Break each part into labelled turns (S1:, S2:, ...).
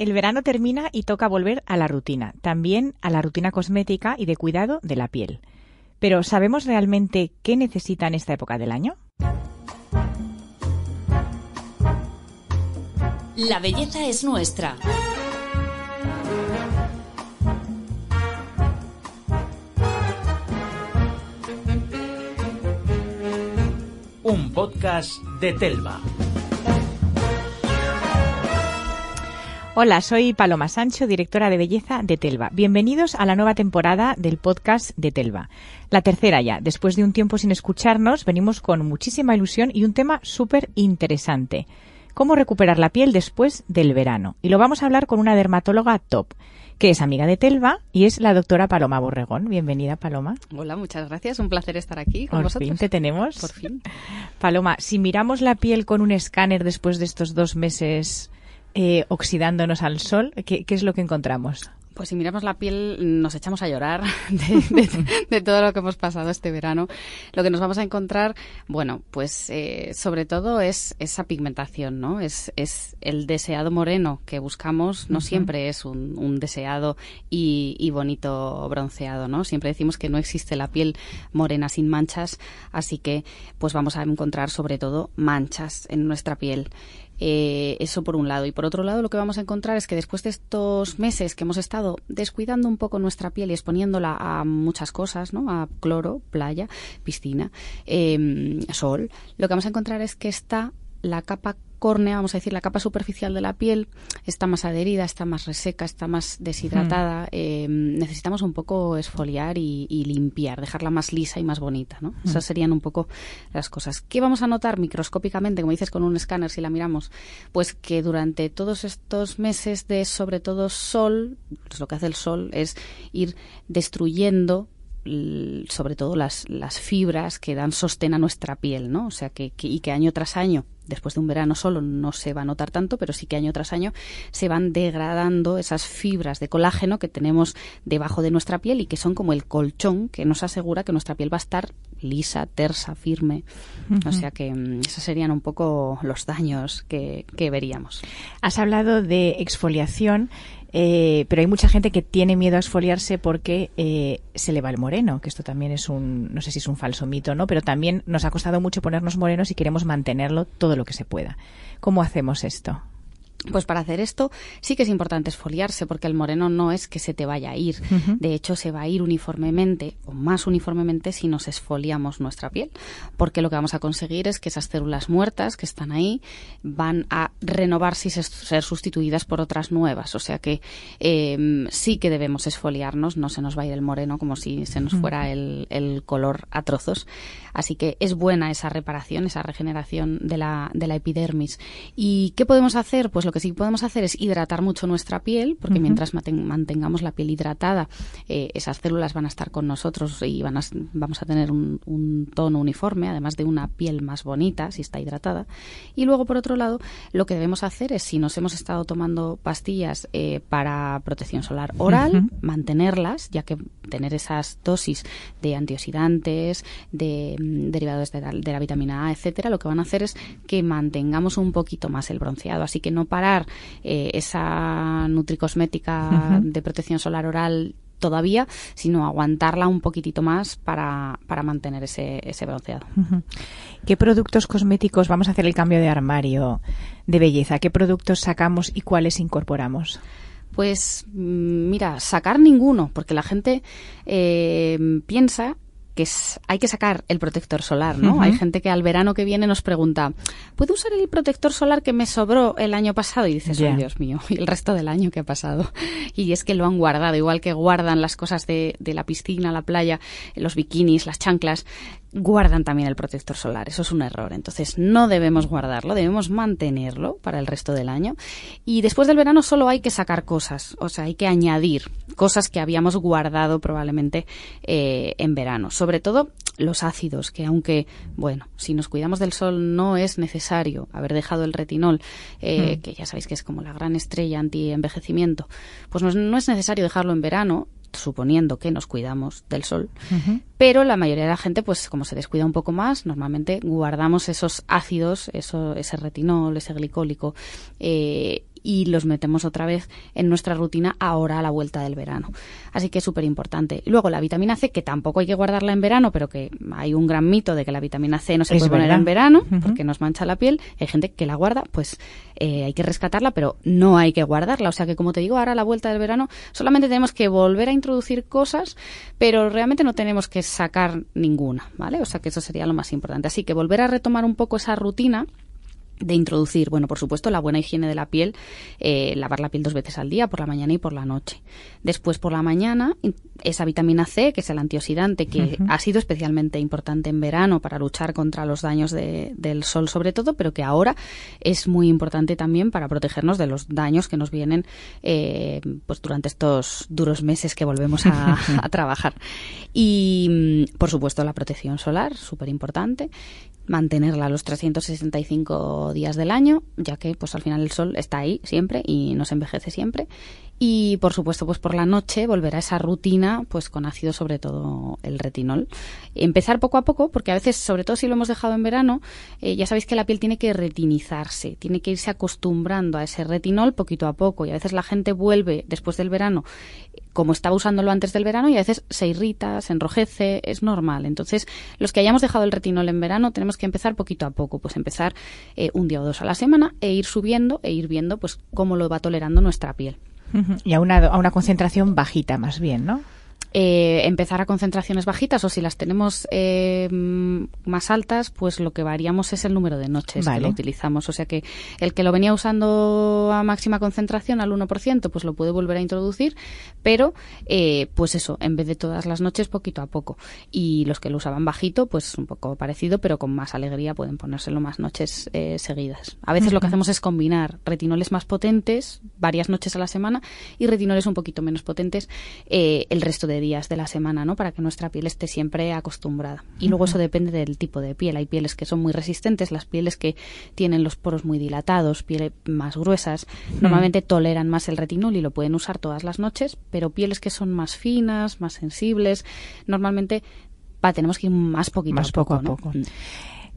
S1: El verano termina y toca volver a la rutina, también a la rutina cosmética y de cuidado de la piel. Pero ¿sabemos realmente qué necesita en esta época del año?
S2: La belleza es nuestra.
S3: Un podcast de Telva.
S1: Hola, soy Paloma Sancho, directora de belleza de Telva. Bienvenidos a la nueva temporada del podcast de Telva. La tercera ya. Después de un tiempo sin escucharnos, venimos con muchísima ilusión y un tema súper interesante. Cómo recuperar la piel después del verano. Y lo vamos a hablar con una dermatóloga top que es amiga de Telva y es la doctora Paloma Borregón. Bienvenida, Paloma.
S4: Hola, muchas gracias. Un placer estar aquí con
S1: Por
S4: vosotros.
S1: fin te tenemos.
S4: Por fin.
S1: Paloma, si miramos la piel con un escáner después de estos dos meses eh, oxidándonos al sol, ¿qué, ¿qué es lo que encontramos?
S4: Pues si miramos la piel nos echamos a llorar de, de- de todo lo que hemos pasado este verano. Lo que nos vamos a encontrar, bueno, pues eh, sobre todo es esa pigmentación, ¿no? Es, es el deseado moreno que buscamos, no siempre es un, un deseado y, y bonito bronceado, ¿no? Siempre decimos que no existe la piel morena sin manchas, así que pues vamos a encontrar sobre todo manchas en nuestra piel. Eh, eso por un lado. Y por otro lado, lo que vamos a encontrar es que después de estos meses que hemos estado descuidando un poco nuestra piel y exponiéndola a muchas cosas, ¿no? A cloro, playa, piscina, eh, sol, lo que vamos a encontrar es que está la capa córnea, vamos a decir, la capa superficial de la piel está más adherida, está más reseca, está más deshidratada. Eh, necesitamos un poco esfoliar y, y limpiar, dejarla más lisa y más bonita, ¿no? Esas serían un poco las cosas. ¿Qué vamos a notar microscópicamente, como dices, con un escáner si la miramos? Pues que durante todos estos meses de, sobre todo, sol, pues lo que hace el sol es ir destruyendo sobre todo las, las fibras que dan sostén a nuestra piel, ¿no? O sea, que, que- y que año tras año, después de un verano solo, no se va a notar tanto, pero sí que año tras año se van degradando esas fibras de colágeno que tenemos debajo de nuestra piel y que son como el colchón que nos asegura que nuestra piel va a estar lisa, tersa, firme. O sea que mm, esos serían un poco los daños que, que veríamos.
S1: Has hablado de exfoliación, eh, pero hay mucha gente que tiene miedo a exfoliarse porque eh, se le va el moreno, que esto también es un, no sé si es un falso mito, ¿no? Pero también nos ha costado mucho ponernos morenos y queremos mantenerlo todo lo que se pueda. ¿Cómo hacemos esto?
S4: Pues para hacer esto sí que es importante esfoliarse porque el moreno no es que se te vaya a ir. De hecho, se va a ir uniformemente o más uniformemente si nos esfoliamos nuestra piel. Porque lo que vamos a conseguir es que esas células muertas que están ahí van a renovarse y ser sustituidas por otras nuevas. O sea que eh, sí que debemos esfoliarnos, no se nos va a ir el moreno como si se nos fuera el, el color a trozos. Así que es buena esa reparación, esa regeneración de la, de la epidermis. ¿Y qué podemos hacer? Pues lo que sí podemos hacer es hidratar mucho nuestra piel, porque mientras mantengamos la piel hidratada, eh, esas células van a estar con nosotros y van a, vamos a tener un, un tono uniforme, además de una piel más bonita si está hidratada. Y luego, por otro lado, lo que debemos hacer es, si nos hemos estado tomando pastillas eh, para protección solar oral, mantenerlas, ya que tener esas dosis de antioxidantes, de derivados de la, de la vitamina A, etcétera, lo que van a hacer es que mantengamos un poquito más el bronceado. Así que no parar eh, esa nutricosmética de protección solar oral todavía, sino aguantarla un poquitito más para, para mantener ese, ese bronceado.
S1: ¿Qué productos cosméticos vamos a hacer el cambio de armario de belleza? ¿Qué productos sacamos y cuáles incorporamos?
S4: Pues mm, mira, sacar ninguno, porque la gente eh, piensa que es- hay que sacar el protector solar, ¿no? Hay gente que al verano que viene nos pregunta, ¿puedo usar el protector solar que me sobró el año pasado? Y dices. "Ay, Dios mío, y el resto del año que ha pasado. Y es que lo han guardado, igual que guardan las cosas de, de la piscina, la playa, los bikinis, las chanclas, guardan también el protector solar. Eso es un error. Entonces, no debemos guardarlo, debemos mantenerlo para el resto del año. Y después del verano solo hay que sacar cosas, o sea, hay que añadir cosas que habíamos guardado probablemente eh, en verano. Sobre todo los ácidos, que aunque, bueno, si nos cuidamos del sol no es necesario haber dejado el retinol, eh, que ya sabéis que es como la gran estrella anti-envejecimiento, pues no es, no es necesario dejarlo en verano, suponiendo que nos cuidamos del sol. Pero la mayoría de la gente, pues como se descuida un poco más, normalmente guardamos esos ácidos, eso, ese retinol, ese glicólico, eh, y los metemos otra vez en nuestra rutina ahora a la vuelta del verano. Así que es súper importante. Luego la vitamina C, que tampoco hay que guardarla en verano, pero que hay un gran mito de que la vitamina C no se puede poner en verano porque nos mancha la piel. Hay gente que la guarda, pues eh, hay que rescatarla, pero no hay que guardarla. O sea que, como te digo, ahora a la vuelta del verano solamente tenemos que volver a introducir cosas, pero realmente no tenemos que sacar ninguna, ¿vale? O sea que eso sería lo más importante. Así que volver a retomar un poco esa rutina de introducir, bueno, por supuesto, la buena higiene de la piel, eh, lavar la piel dos veces al día, por la mañana y por la noche. Después, por la mañana, esa vitamina C, que es el antioxidante, que ha sido especialmente importante en verano para luchar contra los daños del sol, sobre todo, pero que ahora es muy importante también para protegernos de los daños que nos vienen eh, pues durante estos duros meses que volvemos a, a trabajar. Y, mm, por supuesto, la protección solar, súper importante mantenerla los 365 días del año, ya que pues al final el sol está ahí siempre y nos envejece siempre y por supuesto pues por la noche volver a esa rutina pues con ácido sobre todo el retinol empezar poco a poco porque a veces sobre todo si lo hemos dejado en verano eh, ya sabéis que la piel tiene que retinizarse tiene que irse acostumbrando a ese retinol poquito a poco y a veces la gente vuelve después del verano como estaba usándolo antes del verano y a veces se irrita, se enrojece, es normal. Entonces, los que hayamos dejado el retinol en verano tenemos que empezar poquito a poco, pues empezar eh, un día o dos a la semana e ir subiendo e ir viendo pues cómo lo va tolerando nuestra piel.
S1: Y a una, a una concentración bajita más bien, ¿no?
S4: eh, empezar a concentraciones bajitas o si las tenemos eh, más altas, pues lo que variamos es el número de noches que lo utilizamos. O sea que el que lo venía usando a máxima concentración al 1%, pues lo puede volver a introducir, pero eh, pues eso, en vez de todas las noches, poquito a poco. Y los que lo usaban bajito, pues un poco parecido, pero con más alegría pueden ponérselo más noches eh, seguidas. A veces lo que hacemos es combinar retinoles más potentes, varias noches a la semana, y retinoles un poquito menos potentes el resto de días de la semana, ¿no? Para que nuestra piel esté siempre acostumbrada. Y luego eso depende del tipo de piel. Hay pieles que son muy resistentes, las pieles que tienen los poros muy dilatados, pieles más gruesas, normalmente toleran más el retinol y lo pueden usar todas las noches, pero pieles que son más finas, más sensibles, normalmente va, tenemos que ir más poquito
S1: más
S4: a
S1: poco, a poco.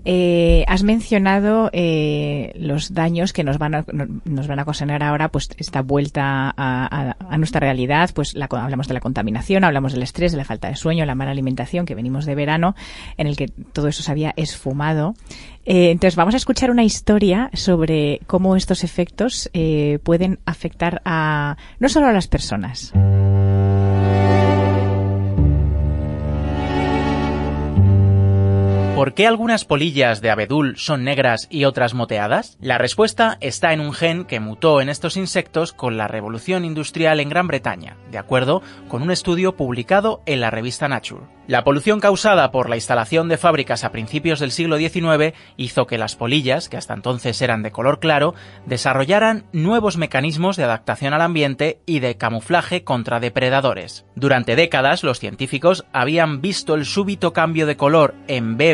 S1: Eh, has mencionado eh, los daños que nos van a, nos van a ocasionar ahora, pues esta vuelta a, nuestra realidad. Pues la, hablamos de la contaminación, hablamos del estrés, de la falta de sueño, la mala alimentación, que venimos de verano, en el que todo eso se había esfumado. Eh, entonces vamos a escuchar una historia sobre cómo estos efectos pueden afectar a no solo a las personas.
S3: ¿Por qué algunas polillas de abedul son negras y otras moteadas? La respuesta está en un gen que mutó en estos insectos con la revolución industrial en Gran Bretaña, de acuerdo con un estudio publicado en la revista Nature. La polución causada por la instalación de fábricas a principios del siglo XIX hizo que las polillas, que hasta entonces eran de color claro, desarrollaran nuevos mecanismos de adaptación al ambiente y de camuflaje contra depredadores. Durante décadas, los científicos habían visto el súbito cambio de color en B.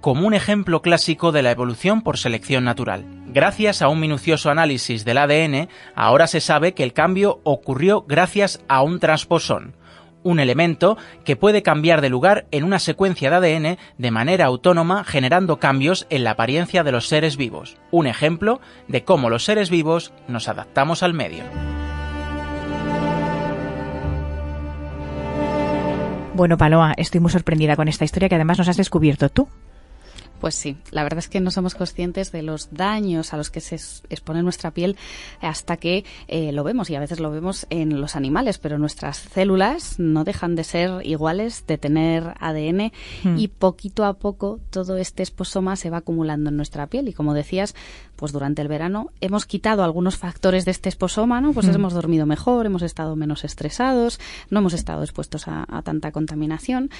S3: como un ejemplo clásico de la evolución por selección natural. Gracias a un minucioso análisis del ADN, ahora se sabe que el cambio ocurrió gracias a un transposón, un elemento que puede cambiar de lugar en una secuencia de ADN de manera autónoma generando cambios en la apariencia de los seres vivos. Un ejemplo de cómo los seres vivos nos adaptamos al medio.
S1: Bueno, Paloma, estoy muy sorprendida con esta historia que además nos has descubierto tú.
S4: Pues sí, la verdad es que no somos conscientes de los daños a los que se expone nuestra piel hasta que eh, lo vemos y a veces lo vemos en los animales, pero nuestras células no dejan de ser iguales, de tener ADN hmm. y poquito a poco todo este esposoma se va acumulando en nuestra piel y como decías, pues durante el verano hemos quitado algunos factores de este esposoma, ¿no? Pues hmm. hemos dormido mejor, hemos estado menos estresados, no hemos estado expuestos a tanta contaminación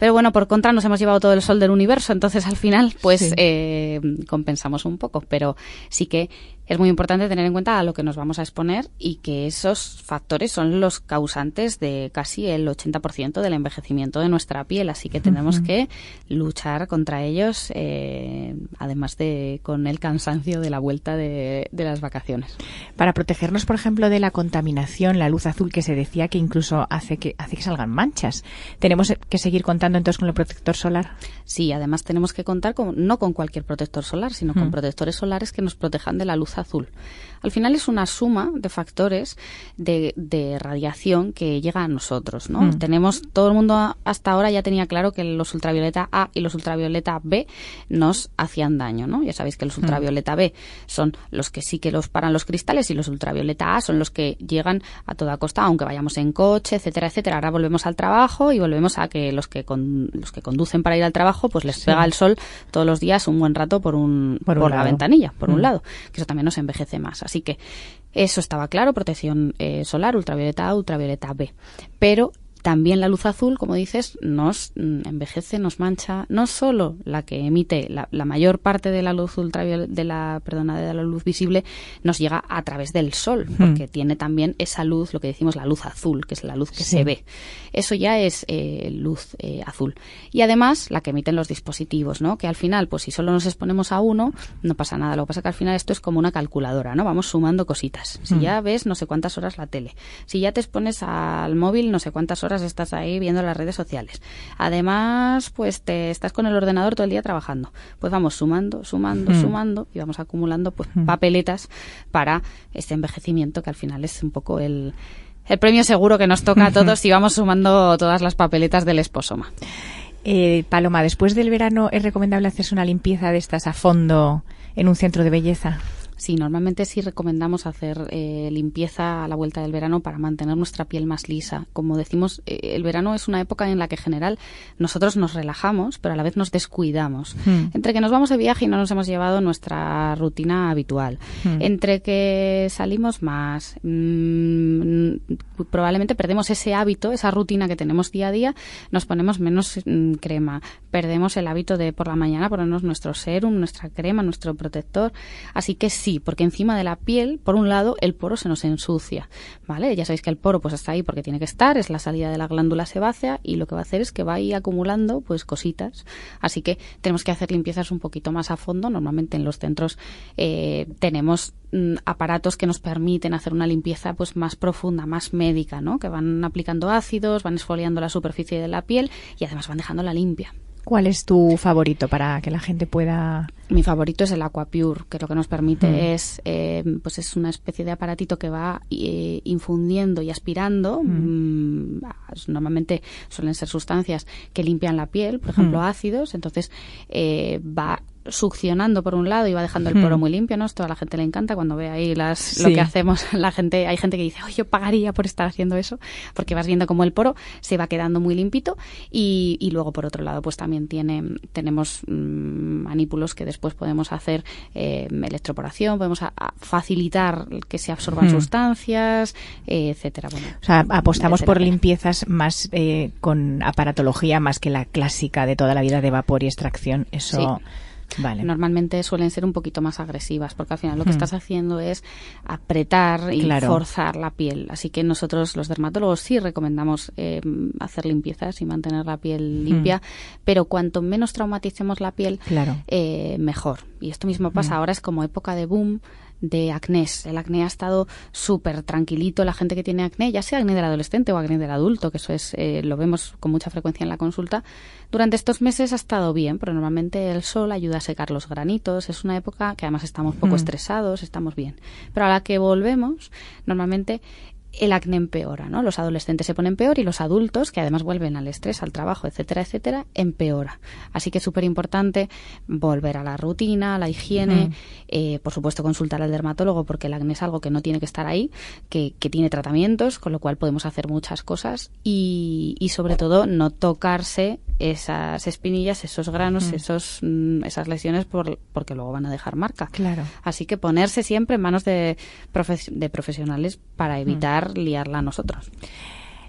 S4: pero bueno, por contra nos hemos llevado todo el sol del universo, entonces al final pues eh, compensamos un poco. Pero sí que es muy importante tener en cuenta a lo que nos vamos a exponer y que esos factores son los causantes de casi el 80% del envejecimiento de nuestra piel. Así que tenemos que luchar contra ellos, eh, además de con el cansancio de la vuelta de, las vacaciones.
S1: Para protegernos, por ejemplo, de la contaminación, la luz azul que se decía que incluso hace que, hace que salgan manchas, ¿tenemos que seguir contando entonces con el protector solar?
S4: Sí, además tenemos que contar con, no con cualquier protector solar, sino con protectores solares que nos protejan de la luz azul. Al final es una suma de factores de, de radiación que llega a nosotros, ¿no?
S1: Mm.
S4: Tenemos, todo el mundo hasta ahora ya tenía claro que los ultravioleta A y los ultravioleta B nos hacían daño, ¿no? Ya sabéis que los ultravioleta B son los que sí que los paran los cristales y los ultravioleta A son los que llegan a toda costa, aunque vayamos en coche, etcétera, etcétera. Ahora volvemos al trabajo y volvemos a que los que con- los que conducen para ir al trabajo, pues les pega el sol todos los días un buen rato por un
S1: Por
S4: por,
S1: un
S4: la
S1: lado.
S4: ventanilla, por
S1: Mm.
S4: un lado, que eso también nos envejece más. Así que eso estaba claro, protección eh, solar, ultravioleta A, ultravioleta B. Pero también la luz azul, como dices, nos envejece, nos mancha, no solo la que emite la, la mayor parte de la luz ultravioleta, de la, perdona, de la luz visible, nos llega a través del sol, porque tiene también esa luz, lo que decimos la luz azul, que es la luz que
S1: Sí.
S4: se ve. Eso ya es eh, luz eh, azul. Y además la que emiten los dispositivos, ¿no? Que al final, pues si solo nos exponemos a uno, no pasa nada. Lo que pasa es que al final esto es como una calculadora, ¿no? Vamos sumando cositas. Si ya ves no sé cuántas horas la tele, si ya te expones al móvil, no sé cuántas horas estás ahí viendo las redes sociales. Además, pues te estás con el ordenador todo el día trabajando. Pues vamos sumando, sumando,
S1: Mm.
S4: sumando y vamos acumulando pues papeletas para este envejecimiento que al final es un poco el el premio seguro que nos toca a todos si vamos sumando todas las papeletas del esposoma.
S1: Eh, Paloma, después del verano es recomendable hacerse una limpieza de estas a fondo en un centro de belleza.
S4: Sí, normalmente sí recomendamos hacer eh, limpieza a la vuelta del verano para mantener nuestra piel más lisa. Como decimos, eh, el verano es una época en la que en general nosotros nos relajamos, pero a la vez nos descuidamos.
S1: Hmm.
S4: Entre que nos vamos de viaje y no nos hemos llevado nuestra rutina habitual.
S1: Hmm.
S4: Entre que salimos más, mm, probablemente perdemos ese hábito, esa rutina que tenemos día a día, nos ponemos menos mm, crema, perdemos el hábito de por la mañana ponernos nuestro serum, nuestra crema, nuestro protector. Así que sí, porque encima de la piel, por un lado, el poro se nos ensucia, ¿vale? Ya sabéis que el poro pues está ahí porque tiene que estar, es la salida de la glándula sebácea y lo que va a hacer es que va ahí acumulando pues cositas. Así que tenemos que hacer limpiezas un poquito más a fondo. Normalmente en los centros eh, tenemos mm, aparatos que nos permiten hacer una limpieza pues más profunda, más médica, ¿no? Que van aplicando ácidos, van esfoliando la superficie de la piel y además van dejándola limpia.
S1: ¿Cuál es tu favorito para que la gente pueda
S4: Mi favorito es el Aquapure, que lo que nos permite
S1: Mm.
S4: es, eh, pues es una especie de aparatito que va eh, infundiendo y aspirando. mm, normalmente suelen ser sustancias que limpian la piel, por ejemplo
S1: Mm.
S4: ácidos. Entonces eh, va succionando por un lado y va dejando el poro muy limpio, ¿no? Esto a la gente le encanta cuando ve ahí las,
S1: Sí.
S4: lo que hacemos. La gente, hay gente que dice, "Ay, yo pagaría por estar haciendo eso, porque vas viendo como el poro se va quedando muy limpito y, y luego por otro lado, pues también tiene, tenemos mm, manípulos que después podemos hacer eh, electroporación, podemos a- a facilitar que se absorban
S1: Mm.
S4: sustancias, eh, etcétera. Bueno,
S1: O sea, apostamos por limpiezas más eh, con aparatología más que la clásica de toda la vida de vapor y extracción. Eso, vale.
S4: Normalmente suelen ser un poquito más agresivas, porque al final lo que
S1: Hmm.
S4: estás haciendo es apretar y
S1: Claro.
S4: forzar la piel. Así que nosotros, los dermatólogos, sí recomendamos eh, hacer limpiezas y mantener la piel limpia, pero cuanto menos traumaticemos la piel,
S1: Claro.
S4: eh, mejor. Y esto mismo pasa ahora, es como época de boom de acné. El acné ha estado súper tranquilito. La gente que tiene acné, ya sea acné del adolescente o acné del adulto, que eso es eh, lo vemos con mucha frecuencia en la consulta, durante estos meses ha estado bien, pero normalmente el sol ayuda a secar los granitos. Es una época que además estamos poco
S1: Mm.
S4: estresados, estamos bien. Pero a la que volvemos, normalmente el acné empeora, ¿no? Los adolescentes se ponen peor y los adultos, que además vuelven al estrés, al trabajo, etcétera, etcétera, empeora. Así que es súper importante volver a la rutina, a la higiene, eh, por supuesto consultar al dermatólogo porque el acné es algo que no tiene que estar ahí, que, que tiene tratamientos, con lo cual podemos hacer muchas cosas y, y sobre todo no tocarse esas espinillas, esos granos, esos, mm, esas lesiones por- porque luego van a dejar marca.
S1: Claro.
S4: Así que ponerse siempre en manos de, de profesionales para evitar liarla a nosotros.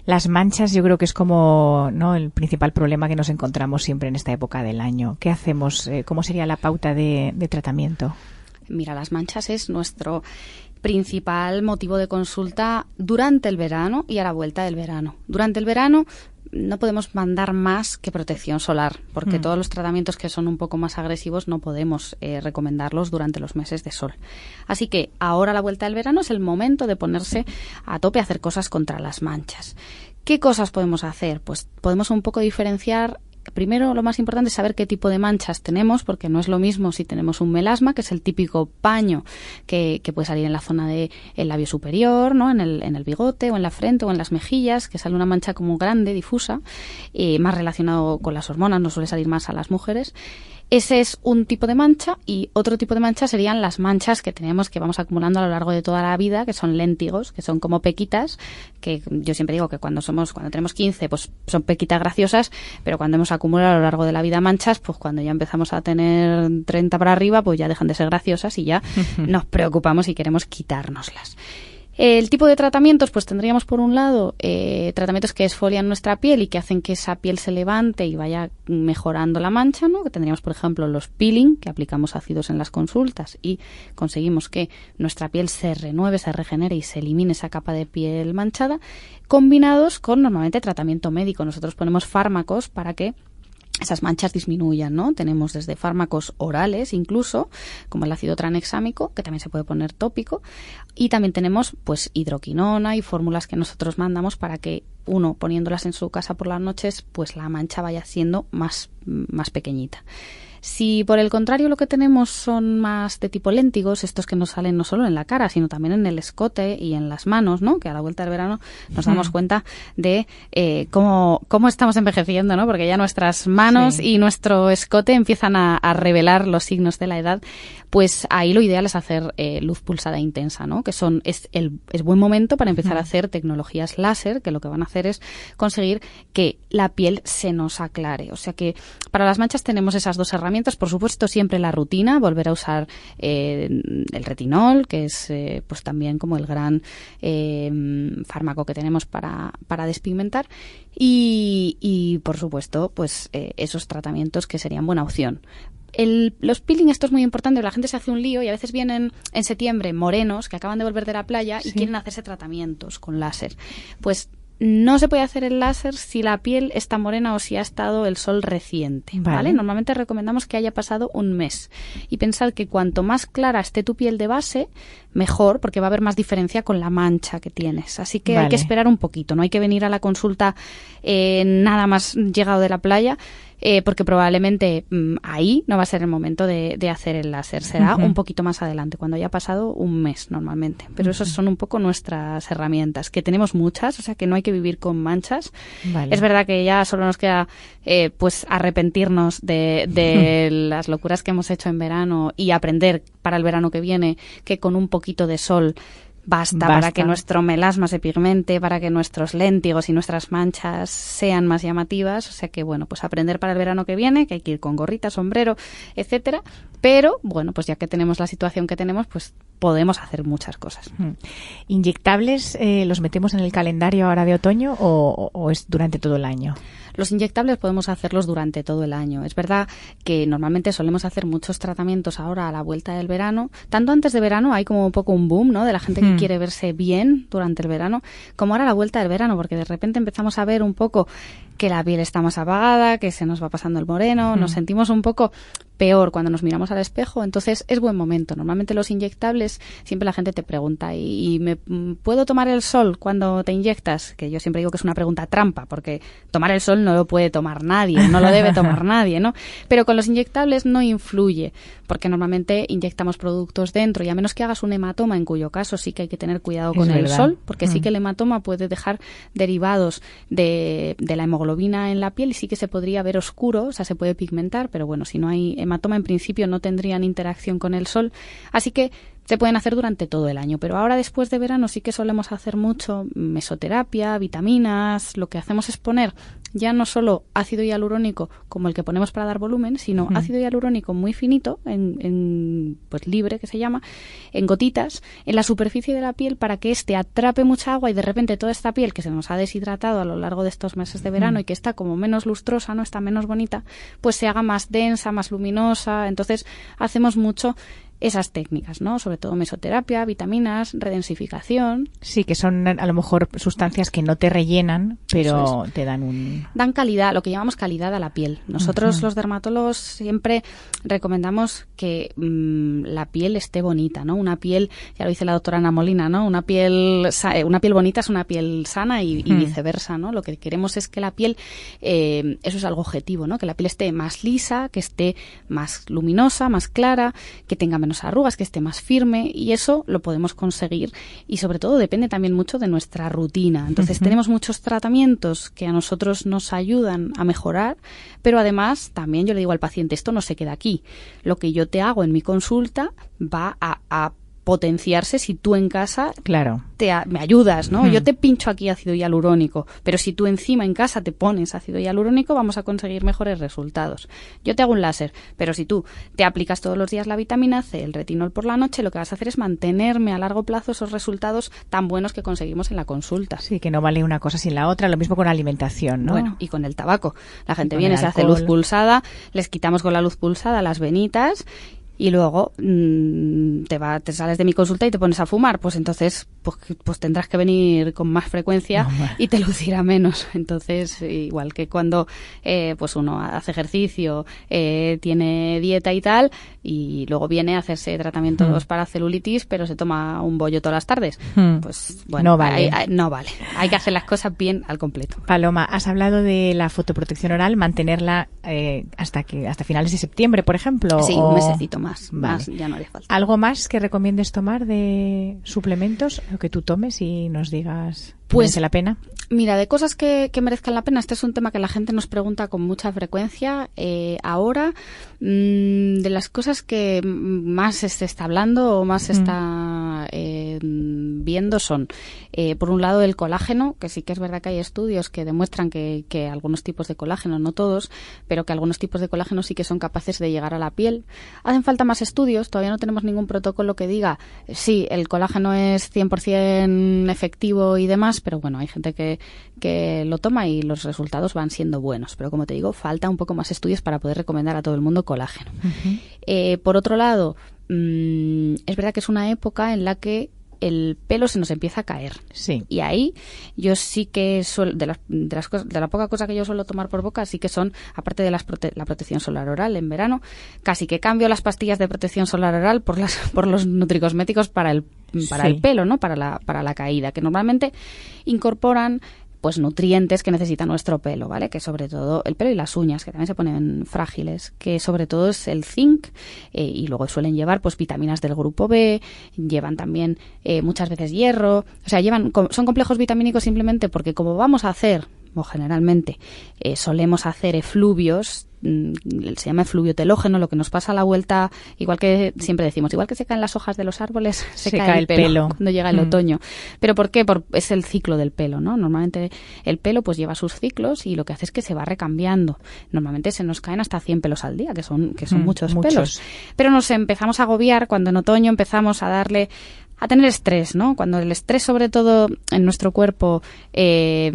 S1: Las manchas yo creo que es como ¿no? el principal problema que nos encontramos siempre en esta época del año. ¿Qué hacemos? Eh, ¿Cómo sería la pauta de, de tratamiento?
S4: Mira, las manchas es nuestro principal motivo de consulta durante el verano y a la vuelta del verano. Durante el verano no podemos mandar más que protección solar, porque
S1: Mm.
S4: todos los tratamientos que son un poco más agresivos no podemos eh, recomendarlos durante los meses de sol. Así que ahora la vuelta del verano es el momento de ponerse a tope a hacer cosas contra las manchas. ¿Qué cosas podemos hacer? Pues podemos un poco diferenciar primero lo más importante es saber qué tipo de manchas tenemos, porque no es lo mismo si tenemos un melasma, que es el típico paño que, puede salir en la zona del labio superior, ¿no? En el, en el bigote o en la frente o en las mejillas, que sale una mancha como grande, difusa, y más relacionado con las hormonas, no suele salir más a las mujeres. Ese es un tipo de mancha y otro tipo de mancha serían las manchas que tenemos que vamos acumulando a lo largo de toda la vida, que son léntigos, que son como pequitas, que yo siempre digo que cuando somos cuando tenemos 15 pues son pequitas graciosas, pero cuando hemos acumulado a lo largo de la vida manchas, pues cuando ya empezamos a tener 30 para arriba, pues ya dejan de ser graciosas y ya nos preocupamos y queremos quitárnoslas. El tipo de tratamientos, pues tendríamos por un lado eh, tratamientos que esfolian nuestra piel y que hacen que esa piel se levante y vaya mejorando la mancha, ¿no? Tendríamos, por ejemplo, los peeling, que aplicamos ácidos en las consultas y conseguimos que nuestra piel se renueve, se regenere y se elimine esa capa de piel manchada, combinados con normalmente tratamiento médico. Nosotros ponemos fármacos para que esas manchas disminuyan, ¿no? Tenemos desde fármacos orales incluso, como el ácido tranexámico, que también se puede poner tópico, y también tenemos pues hidroquinona y fórmulas que nosotros mandamos para que uno poniéndolas en su casa por las noches, pues la mancha vaya siendo más, más pequeñita. Si por el contrario lo que tenemos son más de tipo léntigos, estos que nos salen no solo en la cara, sino también en el escote y en las manos, ¿no? Que a la vuelta del verano nos damos cuenta de eh, cómo, cómo estamos envejeciendo, ¿no? Porque ya nuestras manos y nuestro escote empiezan a, revelar los signos de la edad. Pues ahí lo ideal es hacer eh, luz pulsada intensa, ¿no? Que son, es el es buen momento para empezar a hacer tecnologías láser, que lo que van a hacer es conseguir que la piel se nos aclare. O sea que para las manchas tenemos esas dos herramientas por supuesto, siempre la rutina, volver a usar eh, el retinol, que es eh, pues también como el gran eh, fármaco que tenemos para, para despigmentar. Y, y, por supuesto, pues esos tratamientos que serían buena opción. El, los peeling, esto es muy importante, la gente se hace un lío y a veces vienen en septiembre morenos que acaban de volver de la playa y quieren hacerse tratamientos con láser. Pues no se puede hacer el láser si la piel está morena o si ha estado el sol reciente, ¿vale? Normalmente recomendamos que haya pasado un mes. Y pensad que cuanto más clara esté tu piel de base, mejor, porque va a haber más diferencia con la mancha que tienes. Así que hay que esperar un poquito, no hay que venir a la consulta eh, nada más llegado de la playa eh, porque probablemente mm, ahí no va a ser el momento de, hacer el láser, será un poquito más adelante, cuando haya pasado un mes normalmente. Pero esas son un poco nuestras herramientas, que tenemos muchas, o sea que no hay que vivir con manchas. Es verdad que ya solo nos queda eh, pues arrepentirnos de, de las locuras que hemos hecho en verano y aprender para el verano que viene que con un poquito de sol Basta, para que nuestro melasma se pigmente, para que nuestros léntigos y nuestras manchas sean más llamativas. O sea que, bueno, pues aprender para el verano que viene, que hay que ir con gorrita, sombrero, etcétera. Pero, bueno, pues ya que tenemos la situación que tenemos, pues podemos hacer muchas cosas.
S1: ¿Inyectables eh, los metemos en el calendario ahora de otoño o es durante todo el año?
S4: Los inyectables podemos hacerlos durante todo el año. Es verdad que normalmente solemos hacer muchos tratamientos ahora a la vuelta del verano. Tanto antes de verano hay como un poco un boom, ¿no? De la gente que hmm. quiere verse bien durante el verano, como ahora a la vuelta del verano, porque de repente empezamos a ver un poco que la piel está más apagada, que se nos va pasando el moreno, nos sentimos un poco peor cuando nos miramos al espejo, entonces es buen momento. Normalmente los inyectables, siempre la gente te pregunta, ¿y, me puedo tomar el sol cuando te inyectas? Que yo siempre digo que es una pregunta trampa, porque tomar el sol no lo puede tomar nadie, no lo debe tomar nadie, ¿no? Pero con los inyectables no influye, porque normalmente inyectamos productos dentro y a menos que hagas un hematoma, en cuyo caso sí que hay que tener cuidado con el sol, porque sí mm. que el hematoma puede dejar derivados de, de la hemoglobina en la piel y sí que se podría ver oscuro, o sea, se puede pigmentar, pero bueno, si no hay hematoma, en principio no tendrían interacción con el sol, así que se pueden hacer durante todo el año, pero ahora después de verano sí que solemos hacer mucho mesoterapia, vitaminas, lo que hacemos es poner ya no solo ácido hialurónico como el que ponemos para dar volumen, sino ácido hialurónico muy finito, en, pues libre que se llama, en gotitas, en la superficie de la piel para que éste atrape mucha agua y de repente toda esta piel que se nos ha deshidratado a lo largo de estos meses de verano y que está como menos lustrosa, no está menos bonita, pues se haga más densa, más luminosa. Entonces hacemos mucho esas técnicas, ¿no? Sobre todo mesoterapia, vitaminas, redensificación.
S1: Sí, que son a lo mejor sustancias que no te rellenan, pero te dan un
S4: dan calidad, lo que llamamos calidad a la piel. Nosotros los dermatólogos siempre recomendamos que mm, la piel esté bonita, ¿no? Una piel, ya lo dice la doctora Ana Molina, ¿no? Una piel, eh, una piel bonita es una piel sana y, viceversa, ¿no? Lo que queremos es que la piel, eh, eso es algo objetivo, ¿no? Que la piel esté más lisa, que esté más luminosa, más clara, que tenga menos arrugas, que esté más firme y eso lo podemos conseguir y sobre todo depende también mucho de nuestra rutina. Entonces tenemos muchos tratamientos que a nosotros nos ayudan a mejorar, pero además también yo le digo al paciente, esto no se queda aquí. Lo que yo te hago en mi consulta va a, potenciarse si tú en casa
S1: claro.
S4: te me ayudas, ¿no? Yo te pincho aquí ácido hialurónico, pero si tú encima en casa te pones ácido hialurónico, vamos a conseguir mejores resultados. Yo te hago un láser, pero si tú te aplicas todos los días la vitamina C, el retinol por la noche, lo que vas a hacer es mantenerme a largo plazo esos resultados tan buenos que conseguimos en la consulta.
S1: Sí, que no vale una cosa sin la otra, lo mismo con la alimentación, ¿no?
S4: Bueno, y con el tabaco. La gente viene, se hace luz pulsada, les quitamos con la luz pulsada las venitas y luego mmm, te, va, te sales de mi consulta y te pones a fumar, pues entonces pues, pues tendrás que venir con más frecuencia y te lucirá menos. Entonces, igual que cuando eh, pues uno hace ejercicio, eh, tiene dieta y tal, y luego viene a hacerse tratamientos hmm. para celulitis, pero se toma un bollo todas las tardes. Hmm. Pues bueno, no vale. Hay, no vale. Hay que hacer las cosas bien al completo.
S1: Paloma, has hablado de la fotoprotección oral, mantenerla eh, hasta que hasta finales de septiembre, por ejemplo.
S4: Sí, un mesecito más. Más ya no haría falta.
S1: ¿Algo más que recomiendes tomar de suplementos? Lo que tú tomes y nos digas pues la pena?
S4: Mira, de cosas que, merezcan la pena, este es un tema que la gente nos pregunta con mucha frecuencia. Eh, ahora, mm, de las cosas que más se está hablando o más se está eh, viendo son, eh, por un lado, el colágeno, que sí que es verdad que hay estudios que demuestran que, que, algunos tipos de colágeno, no todos, pero que algunos tipos de colágeno sí que son capaces de llegar a la piel. Hacen falta más estudios, todavía no tenemos ningún protocolo que diga, sí, el colágeno es 100% efectivo y demás, pero bueno, hay gente que, que lo toma y los resultados van siendo buenos. Pero como te digo, falta un poco más estudios para poder recomendar a todo el mundo colágeno. Eh, por otro lado, mm, es verdad que es una época en la que el pelo se nos empieza a caer.
S1: Sí.
S4: Y ahí yo sí que suelo, de las, de las cosas, de la poca cosa que yo suelo tomar por boca, sí que son, aparte de las la protección solar oral en verano, casi que cambio las pastillas de protección solar oral por las, por los nutricosméticos para el, para el pelo, ¿no? Para la, para la caída, que normalmente incorporan pues nutrientes que necesita nuestro pelo, ¿vale? Que sobre todo el pelo y las uñas, que también se ponen frágiles, que sobre todo es el zinc eh, y luego suelen llevar pues vitaminas del grupo B, llevan también eh, muchas veces hierro, o sea, llevan son complejos vitamínicos simplemente porque como vamos a hacer o generalmente eh, solemos hacer efluvios Mm, se llama efluvio telógeno, lo que nos pasa a la vuelta, igual que siempre decimos, igual que se caen las hojas de los árboles, se, cae, el pelo, cuando llega el mm. otoño. ¿Pero por qué? Por, es el ciclo del pelo, ¿no? Normalmente el pelo pues lleva sus ciclos y lo que hace es que se va recambiando. Normalmente se nos caen hasta 100 pelos al día, que son, que son mm, muchos, muchos pelos. Pero nos empezamos a agobiar cuando en otoño empezamos a darle a tener estrés, ¿no? Cuando el estrés, sobre todo en nuestro cuerpo, eh,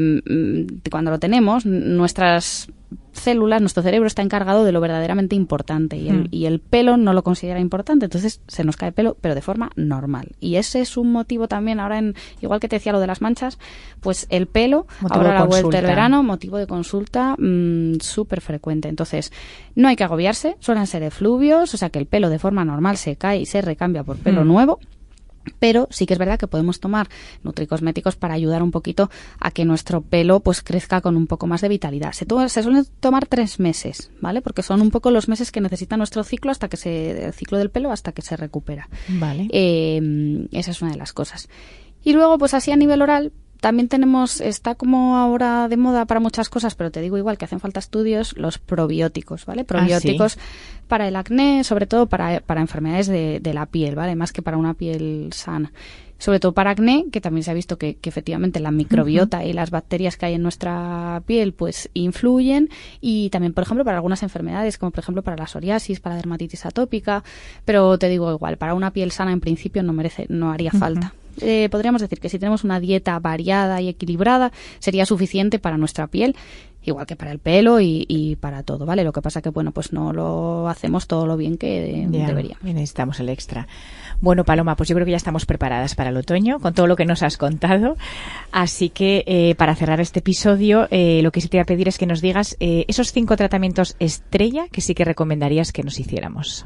S4: cuando lo tenemos, nuestras células, nuestro cerebro está encargado de lo verdaderamente importante y el, hmm. y el, pelo no lo considera importante, entonces se nos cae pelo, pero de forma normal. Y ese es un motivo también, ahora en, igual que te decía lo de las manchas, pues el pelo, ahora la vuelta del verano, motivo de consulta mm, súper frecuente. Entonces, no hay que agobiarse, suelen ser efluvios, o sea que el pelo de forma normal se cae y se recambia por pelo nuevo pero sí que es verdad que podemos tomar nutricosméticos para ayudar un poquito a que nuestro pelo pues crezca con un poco más de vitalidad. Se, se suelen tomar tres meses, ¿vale? Porque son un poco los meses que necesita nuestro ciclo hasta que se, el ciclo del pelo hasta que se recupera.
S1: Vale.
S4: Eh, esa es una de las cosas. Y luego, pues así a nivel oral, también tenemos, está como ahora de moda para muchas cosas, pero te digo igual que hacen falta estudios, los probióticos, ¿vale? Ah, probióticos para el acné, sobre todo para, para enfermedades de, de, la piel, ¿vale? Más que para una piel sana. Sobre todo para acné, que también se ha visto que, que efectivamente la microbiota y las bacterias que hay en nuestra piel pues influyen y también, por ejemplo, para algunas enfermedades, como por ejemplo para la psoriasis, para la dermatitis atópica, pero te digo igual, para una piel sana en principio no merece, no haría falta eh, podríamos decir que si tenemos una dieta variada y equilibrada, sería suficiente para nuestra piel igual que para el pelo y, para todo, ¿vale? Lo que pasa que, bueno, pues no lo hacemos todo lo bien que deberíamos.
S1: Y necesitamos el extra. Bueno, Paloma, pues yo creo que ya estamos preparadas para el otoño con todo lo que nos has contado. Así que eh, para cerrar este episodio, eh, lo que sí te voy a pedir es que nos digas eh, esos cinco tratamientos estrella que sí que recomendarías que nos hiciéramos.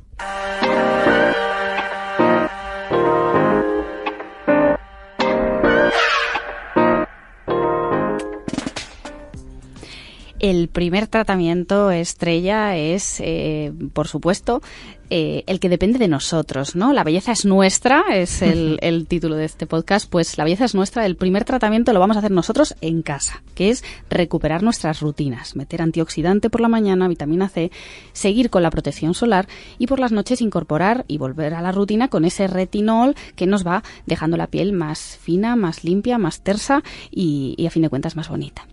S4: El primer tratamiento estrella es, eh, por supuesto, eh, el que depende de nosotros, ¿no? La belleza es nuestra, es el, título de este podcast, pues la belleza es nuestra. El primer tratamiento lo vamos a hacer nosotros en casa, que es recuperar nuestras rutinas, meter antioxidante por la mañana, vitamina C, seguir con la protección solar y por las noches incorporar y volver a la rutina con ese retinol que nos va dejando la piel más fina, más limpia, más tersa y, y a fin de cuentas más bonita.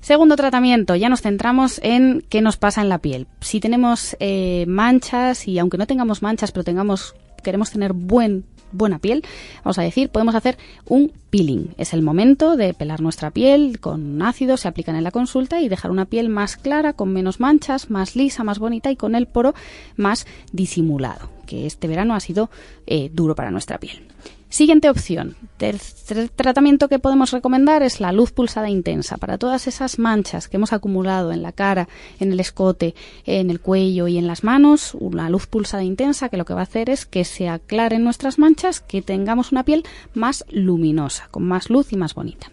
S4: Segundo tratamiento, ya nos centramos en qué nos pasa en la piel. Si tenemos eh, manchas y aunque no tengamos manchas, pero tengamos queremos tener buen buena piel, vamos a decir, podemos hacer un peeling. Es el momento de pelar nuestra piel con ácido, se aplican en la consulta y dejar una piel más clara, con menos manchas, más lisa, más bonita y con el poro más disimulado, que este verano ha sido eh, duro para nuestra piel. Siguiente opción. Tercer tratamiento que podemos recomendar es la luz pulsada intensa. Para todas esas manchas que hemos acumulado en la cara, en el escote, en el cuello y en las manos, una luz pulsada intensa que lo que va a hacer es que se aclaren nuestras manchas, que tengamos una piel más luminosa, con más luz y más bonita.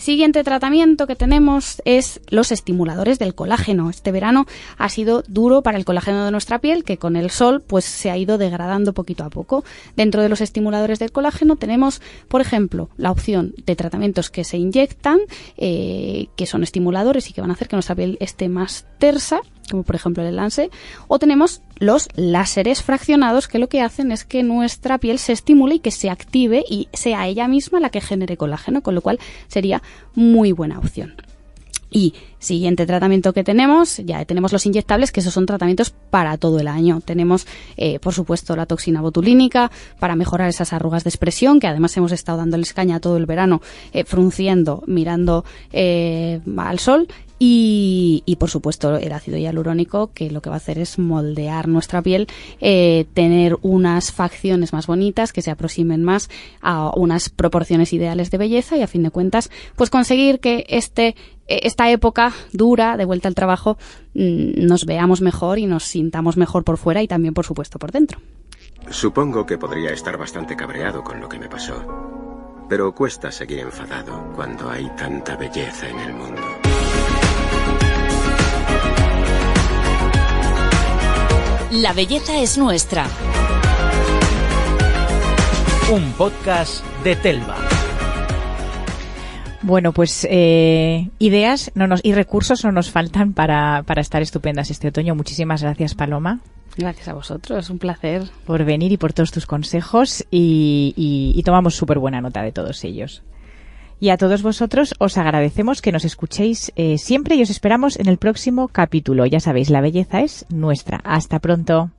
S4: Siguiente tratamiento que tenemos es los estimuladores del colágeno. Este verano ha sido duro para el colágeno de nuestra piel, que con el sol pues se ha ido degradando poquito a poco. Dentro de los estimuladores del colágeno tenemos, por ejemplo, la opción de tratamientos que se inyectan, eh, que son estimuladores y que van a hacer que nuestra piel esté más tersa como por ejemplo el lance, o tenemos los láseres fraccionados que lo que hacen es que nuestra piel se estimule y que se active y sea ella misma la que genere colágeno, con lo cual sería muy buena opción. Y siguiente tratamiento que tenemos, ya tenemos los inyectables, que esos son tratamientos para todo el año. Tenemos, eh, por supuesto, la toxina botulínica para mejorar esas arrugas de expresión, que además hemos estado dándoles caña todo el verano, eh, frunciendo, mirando eh, al sol. Y, por supuesto el ácido hialurónico que lo que va a hacer es moldear nuestra piel, eh, tener unas facciones más bonitas que se aproximen más a unas proporciones ideales de belleza y a fin de cuentas pues conseguir que este esta época dura de vuelta al trabajo mm, nos veamos mejor y nos sintamos mejor por fuera y también por supuesto por dentro.
S5: Supongo que podría estar bastante cabreado con lo que me pasó, pero cuesta seguir enfadado cuando hay tanta belleza en el mundo.
S2: La belleza es nuestra.
S3: Un podcast de Telva.
S1: Bueno, pues eh, ideas no nos, y recursos no nos faltan para, para estar estupendas este otoño. Muchísimas gracias, Paloma.
S4: Gracias a vosotros, es un placer.
S1: Por venir y por todos tus consejos y, y, tomamos súper buena nota de todos ellos. Y a todos vosotros os agradecemos que nos escuchéis eh, siempre y os esperamos en el próximo capítulo. Ya sabéis, la belleza es nuestra. Hasta pronto.